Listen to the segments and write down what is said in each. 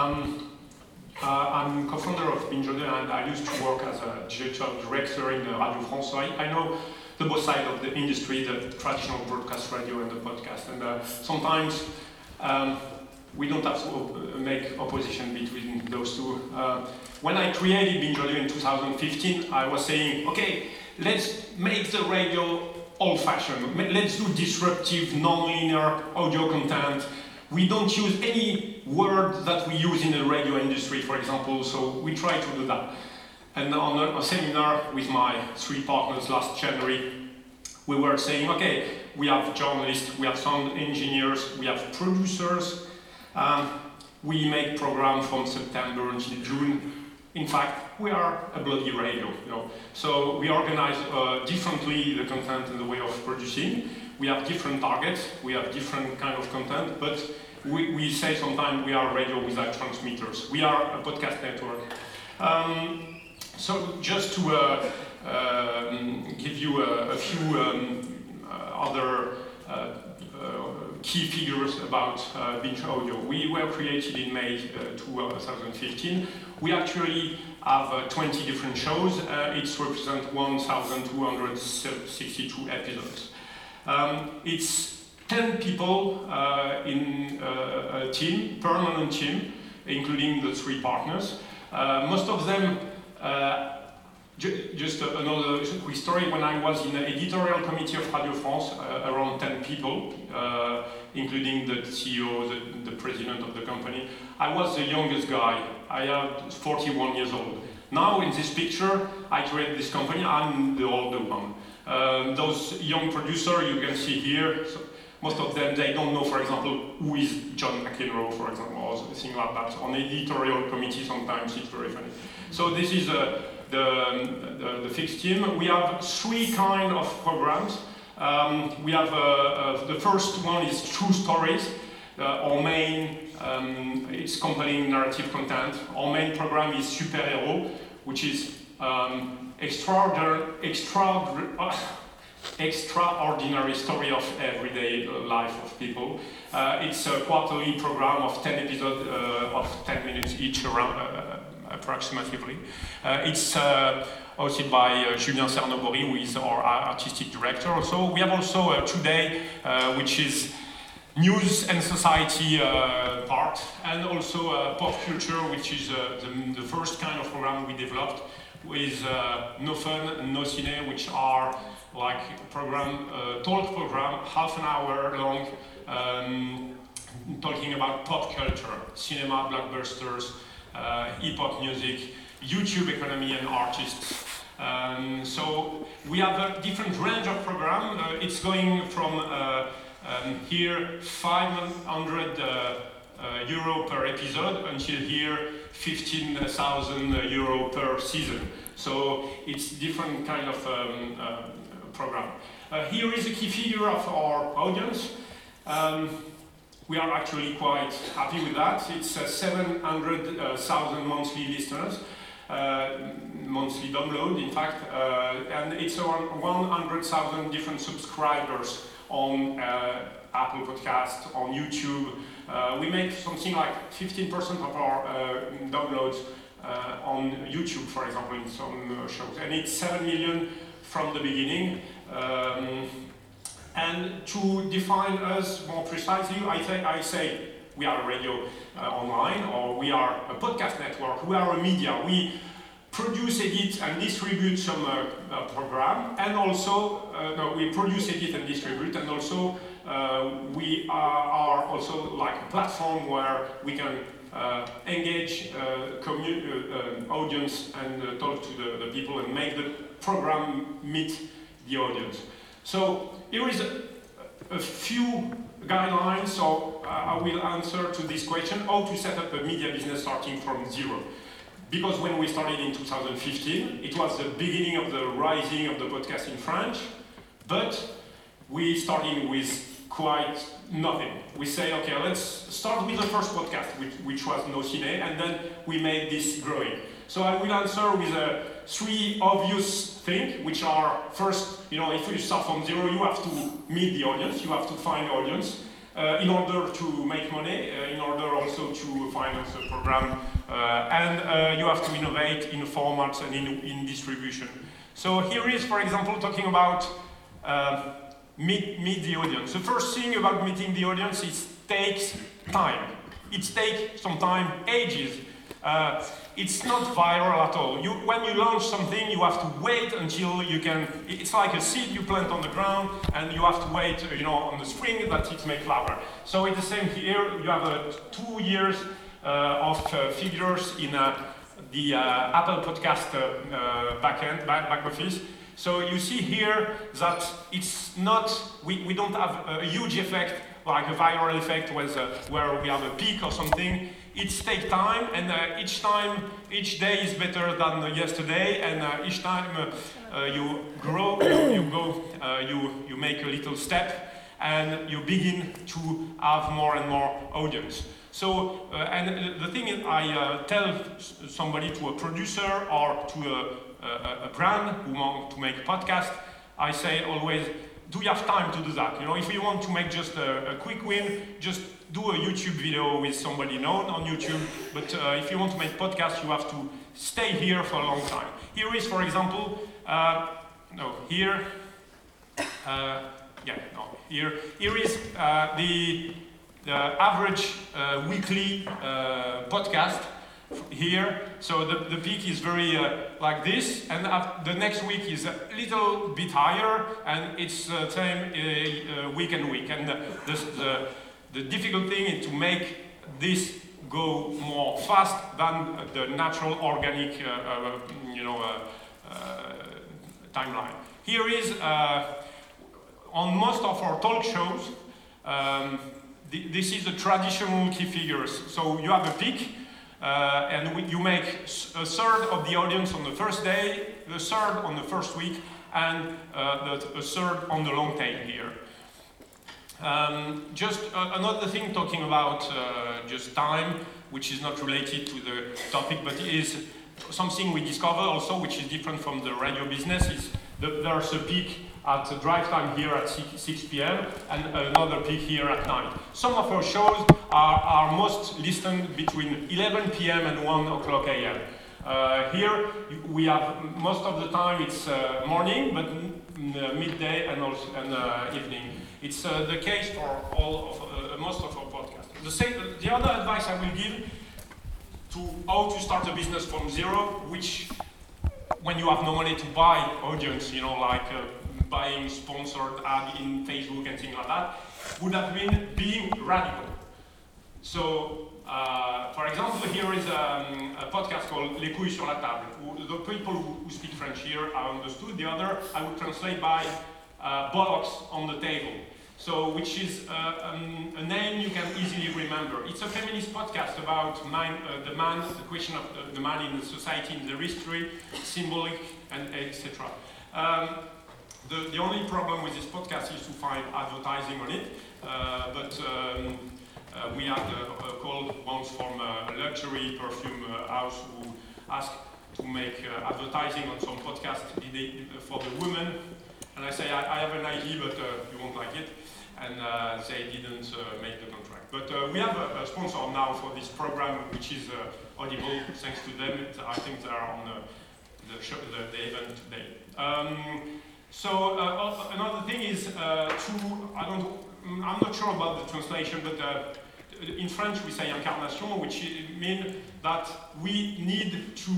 Um, uh, I'm co-founder of Binge and I used to work as a digital director in Radio France. So I, I know the both sides of the industry, the traditional broadcast radio and the podcast. And uh, sometimes um, we don't have to make opposition between those two. Uh, when I created Binge in 2015, I was saying, okay, let's make the radio old-fashioned. Let's do disruptive, non-linear audio content. We don't use any word that we use in the radio industry, for example, so we try to do that. And on a, a seminar with my three partners last January, we were saying, okay, we have journalists, we have sound engineers, we have producers. Um, we make programs from September until June. In fact, we are a bloody radio, you know. So we organize uh, differently the content and the way of producing. We have different targets, we have different kind of content, but we, we say sometimes we are radio without transmitters. We are a podcast network. Um, so just to uh, uh, give you a, a few um, uh, other uh, uh, key figures about Binge Audio. We were created in May 2015. We actually have 20 different shows. it represents 1,262 episodes. Um, it's 10 people uh, in uh, a team, permanent team, including the three partners. Uh, most of them just another quick story. When I was in the editorial committee of Radio France, uh, around 10 people, uh, including the CEO, the, the, president of the company, I was the youngest guy. I am 41 years old. Now in this picture, I created this company, I'm the older one. Um, those young producers you can see here, so most of them, they don't know, for example, who is John McEnroe, for example, or something like that. On editorial committee, sometimes it's very funny. So this is a the, the, the, fixed team. We have three kind of programs. Um, we have uh, uh, the first one is true stories. Uh, our main, um, it's compelling narrative content. Our main program is Superhero, which is um, extraordinary, extraordinary, uh, extraordinary story of everyday life of people. Uh, it's a quarterly program of 10 episodes uh, of 10 minutes each around, uh, approximately. Uh, it's uh, hosted by uh, Julien Cernobori, who is our artistic director. Also, we have also today, which is news and society uh, part, and also uh, pop culture, which is uh, the, the, first kind of program we developed with No Fun, No Cine, which are like program, talk program, half an hour long, um, talking about pop culture, cinema, blockbusters, uh, hip hop music, YouTube economy, and artists. Um, so we have a different range of program. Uh, it's going from uh, um, here 500 euro per episode until here 15,000 euro per season. So it's different kind of um, uh, program. Uh, here is a key figure of our audience. Um, we are actually quite happy with that. It's uh, 700,000 monthly listeners, uh, monthly download, in fact, uh, and it's around 100,000 different subscribers on uh, Apple Podcast, on YouTube. Uh, we make something like 15% of our uh, downloads on YouTube, for example, in some shows, and it's 7 million from the beginning. Um, and to define us more precisely, I, th- I say we are a radio uh, online or we are a podcast network, we are a media. We produce, edit, and distribute some uh, uh, program, and also uh, no, we produce, edit, and distribute, and also uh, Uh, we are, are, also like a platform where we can uh, engage uh, commu- uh, um, audience and talk to the, the people and make the program meet the audience. So here is a, a few guidelines, so uh, I will answer to this question, how to set up a media business starting from zero. Because when we started in 2015, it was the beginning of the rising of the podcast in French, but we started with quite nothing. We say, okay, let's start with the first podcast, which, which was No Cine, and then we made this growing. So I will answer with a three obvious things, which are first, you know, if you start from zero, you have to meet the audience, you have to find the audience. uh, in order to make money, uh, in order also to finance the program, uh, and uh, you have to innovate in formats and in, in distribution. So here is, for example, talking about uh, meet, meet the audience. The first thing about meeting the audience is it takes time. It takes some time, ages. Uh, it's not viral at all. You, when you launch something, you have to wait until you can. It's like a seed you plant on the ground, and you have to wait, you know, on the spring that it may flower. So it's the same here. You have uh, two years uh, of uh, figures in uh, the uh, Apple Podcast uh, backend, back, back office. So you see here that it's not. We, we don't have a huge effect like a viral effect with, where we have a peak or something it takes time, and uh, each time, each day is better than yesterday, and uh, each time uh, uh you grow, you, go, uh, you, you make a little step, and you begin to have more and more audience. So, uh, and the thing is, I tell somebody, to a producer or to a, a, brand who want to make a podcast, I say always, do you have time to do that? You know, if you want to make just a, a quick win, just do a YouTube video with somebody known on YouTube. But uh, if you want to make podcast, you have to stay here for a long time. Here is, for example, uh, no, here, uh, yeah, no, here, here is uh, the, the average uh, weekly uh, podcast here. So the, the peak is very uh, like this, and the next week is a little bit higher, and it's uh, same uh, uh week and week. And the, the, the, difficult thing is to make this go more fast than the natural organic, uh, uh, you know, timeline. Here is on most of our talk shows. Um, this is the traditional key figures. So you have a peak, uh, and we, you make a third of the audience on the first day, a third on the first week, and uh, the, a third on the long tail here. Um, just uh, another thing talking about uh, just time, which is not related to the topic, but is something we discovered also, which is different from the radio business, is the, there's a peak at drive time here at 6, 6 p.m. and another peak here at night. Some of our shows are, are most listened between 11 p.m. and 1 o'clock a.m. Uh, here we have most of the time it's uh, morning, but uh, midday and also and uh, evening. It's uh, the case for all of uh, most of our podcasts. The, same, the other advice I will give to how to start a business from zero, which when you have no money to buy audience, you know, like buying sponsored ad in Facebook and things like that, would have been being radical. So, uh, for example, here is um, a podcast called Les couilles sur la table. The people who, who speak French here are understood. The other, I would translate by uh, bollocks on the table. So, which is uh, um, a name you can easily remember. It's a feminist podcast about man, uh, the man, the question of the, the, man in the society, in the history, symbolic, and etc. Um, the, the only problem with this podcast is to find advertising on it, uh, but um, uh, we had a, a, call once from a luxury perfume uh, house who asked to make uh, advertising on some podcast for the women, and I say I, I have an idea, but uh, you won't like it, and they didn't make the contract. But we have a, a, sponsor now for this program, which is Audible. Thanks to them, I think they are on the, the, show, the, the event today. Um, so uh, another thing is uh, to, I don't, I'm not sure about the translation, but uh, in French we say incarnation, which means that we need to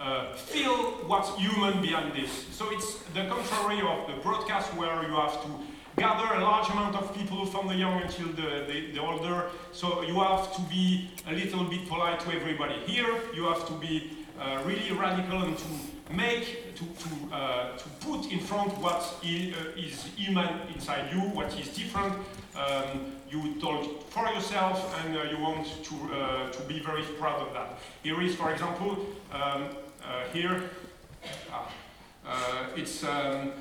uh, feel what's human behind this. So it's the contrary of the broadcast where you have to gather a large amount of people from the young until the, the, the, older. So you have to be a little bit polite to everybody. Here you have to be uh, really radical and to make, to, to, uh, to put in front what is, uh, is human inside you, what is different. Um, you talk for yourself and uh, you want to, uh, to be very proud of that. Here is, for example, um, here, ah, it's um,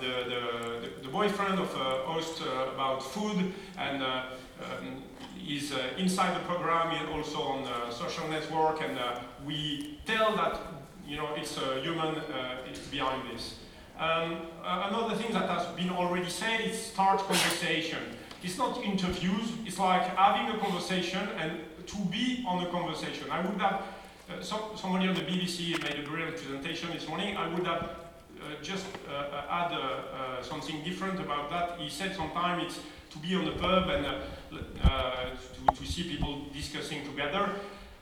the, the, the, boyfriend of a host about food and um, is uh, inside the program, and also on the social network, and uh, we tell that you know, it's a human uh, it's behind this. Um, uh, another thing that has been already said is start conversation. it's not interviews, it's like having a conversation and to be on a conversation. I would have, uh, some, somebody on the BBC made a brilliant presentation this morning, I would have uh, just uh, add uh, uh, something different about that. He said sometimes it's to be on the pub and uh, to, to see people discussing together.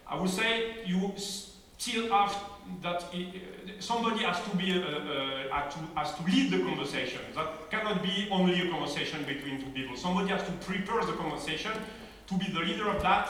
I would say you still have that it, somebody has to be uh, uh, has, to, has to lead the conversation. That cannot be only a conversation between two people. Somebody has to prepare the conversation to be the leader of that,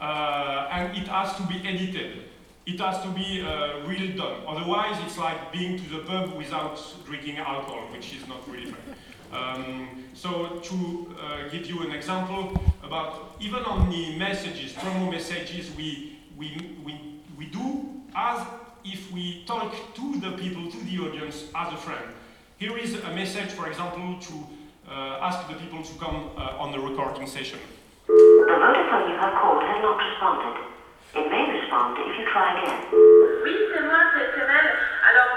uh, and it has to be edited. It has to be uh, really done. Otherwise, it's like being to the pub without drinking alcohol, which is not really fun. Um, so to uh, give you an example about even on the messages, promo messages, we, we, we, we do as if we talk to the people, to the audience, as a friend. Here is a message, for example, to uh, ask the people to come uh, on the recording session. The Vodafone you have called has not responded. It may respond if you try again. Oui, c'est moi, c'est Cémel. Alors,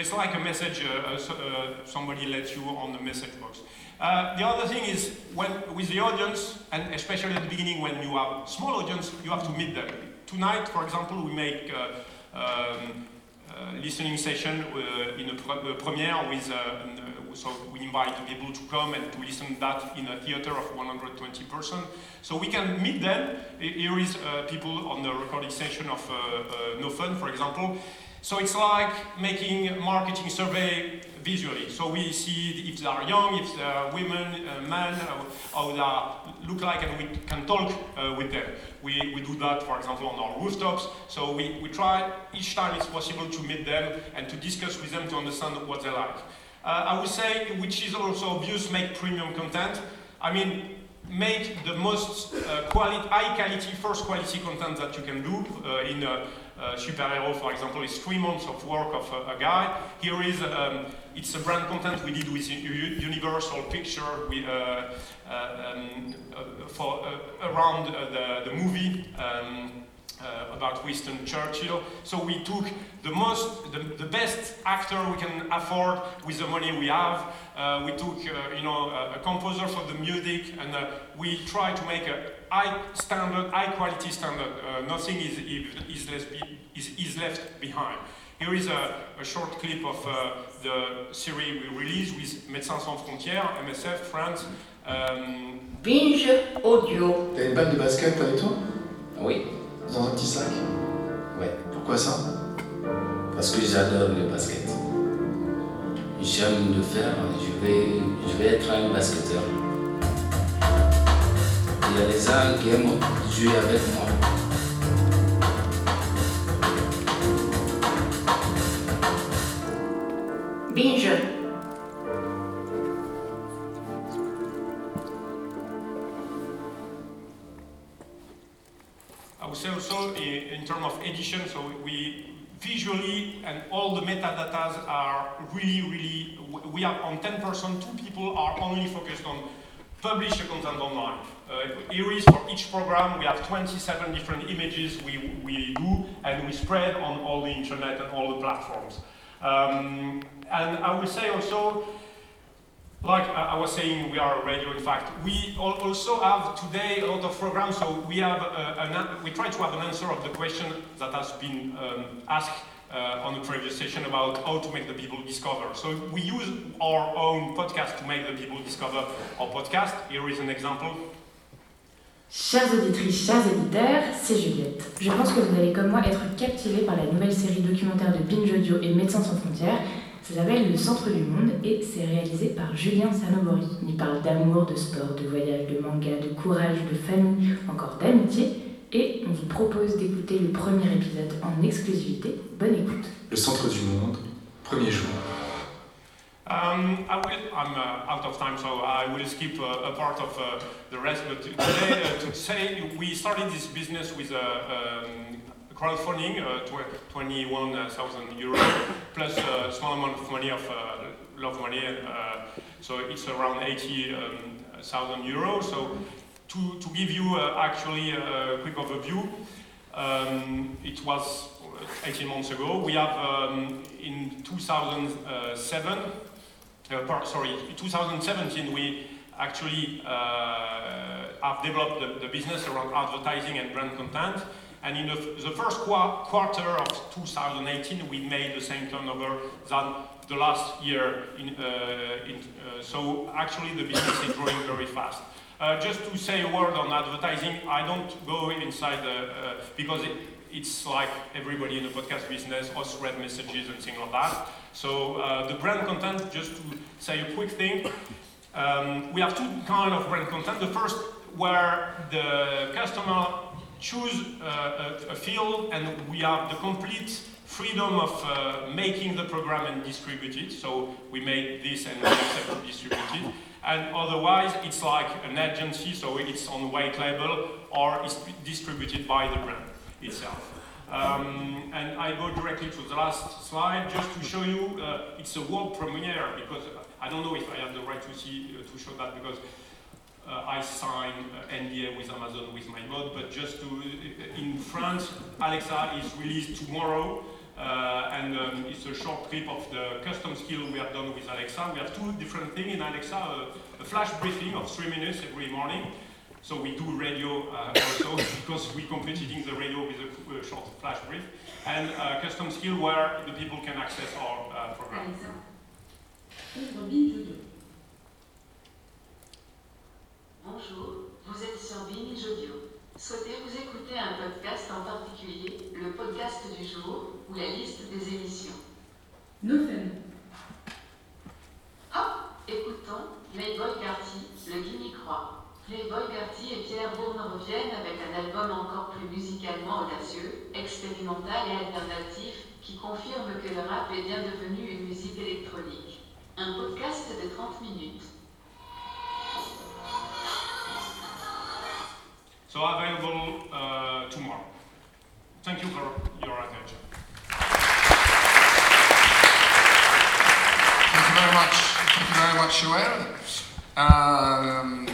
it's like a message, uh, uh, uh, somebody lets you on the message box. Uh, the other thing is, when with the audience, and especially at the beginning when you have small audience, you have to meet them. Tonight, for example, we make uh, um, uh, listening session in a, pre- premiere with, so we invite people to come and to listen to that in a theater of 120 person. So we can meet them. Here is people on the recording session of No Fun, for example. So it's like making marketing survey visually. So we see if they are young, if they are women, uh, men, how they look like, and we can talk uh, with them. We, we do that, for example, on our rooftops. So we, we try each time it's possible to meet them and to discuss with them to understand what they like. Uh, I would say, which is also obvious, make premium content. I mean, make the most uh, quality, high quality, first quality content that you can do uh, in superhero, for example, is three months of work of a, a guy. Here is um, it's a brand content we did with Universal Picture we, uh, uh, um, uh, for around the, the movie. Um, uh, about Winston Churchill. So we took the most, the, the best actor we can afford with the money we have. Uh, we took, uh, you know, a, a composer for the music, and uh, we try to make a high standard, high quality standard. Uh, nothing is, is, less be, is, is left behind. Here is a, a short clip of uh, the series we released with Médecins Sans Frontières, MSF, France. Um, Binge audio. T'as une balle de basket avec toi Oui, Dans un petit sac ouais. Pourquoi ça? Parce que j'adore le basket. J'aime le faire. Je vais, je vais être un basketteur. Il y a des gens qui aiment jouer avec moi. So we visually and all the metadata are really, really, we are on 10%, two people are only focused on publish the content online. Uh, here is for each program, we have 27 different images we, we do and we spread on all the internet and all the platforms. Um, and I will say also, like I was saying, we are a radio. In fact, we also have today a lot of programs. So we have uh, an, an- we try to have an answer of the question that has been um, asked uh, on the previous session about how to make the people discover. So we use our own podcast to make the people discover our podcast. Here is an example. Chères auditrices, chers éditeurs, c'est Juliette. Je pense que vous allez comme moi être captivés par la nouvelle série documentaire de Binge Audio et Médecins sans frontières. Ça s'appelle Le Centre du Monde et c'est réalisé par Julien Sanobori. Il parle d'amour, de sport, de voyage, de manga, de courage, de famille, encore d'amitié. Et on vous propose d'écouter le premier épisode en exclusivité. Bonne écoute. Le centre du monde, premier jour. Um, I will, I'm uh, out of time, so I will skip uh, a part of uh, the rest. But today, uh, to say, we started this business with a, um, crowdfunding, uh, tw- 21,000 euros, plus a small amount of money of uh, love money. Uh, so it's around 80,000 euros. So to, to give you uh, actually a quick overview, um, it was 18 months ago. We have um, in 2007, uh, sorry, 2017, we actually uh, have developed the, the business around advertising and brand content. And in the, the first qua- quarter of 2018, we made the same turnover than the last year. In, uh, in, uh, so actually, the business is growing very fast. Uh, just to say a word on advertising, I don't go inside the, uh, because it, it's like everybody in the podcast business, us read messages and things like that. So uh, the brand content, just to say a quick thing, um, we have two kind of brand content. The first, where the customer choose uh, a, a field, and we have the complete freedom of uh, making the program and distribute it. So we made this and we accept to distribute it. And otherwise, it's like an agency, so it's on white label or it's distributed by the brand itself. Um, and I go directly to the last slide just to show you uh, it's a world premiere because I don't know if I have the right to see uh, to show that because uh, I sign uh, NDA with Amazon with my mod, but just to in France, Alexa is released tomorrow. Uh, and um, it's a short clip of the custom skill we have done with Alexa. We have two different things in Alexa, a, flash briefing of three minutes every morning. So we do radio uh, also because we completing the radio with a, short flash brief, and a custom skill where the people can access our uh, program. Bonjour, vous êtes sur Binge Audio. Souhaitez-vous écouter un podcast en particulier, le podcast du jour ou la liste des émissions Nothing. Hop Écoutons Playboy Carty, le Guigny-Croix. Playboy Carty et Pierre Bourne reviennent avec un album encore plus musicalement audacieux, expérimental et alternatif, qui confirme que le rap est bien devenu une musique électronique. Un podcast de 30 minutes. So available uh, tomorrow. Thank you for your attention. Thank you very much. Thank you very much, Joël. Um,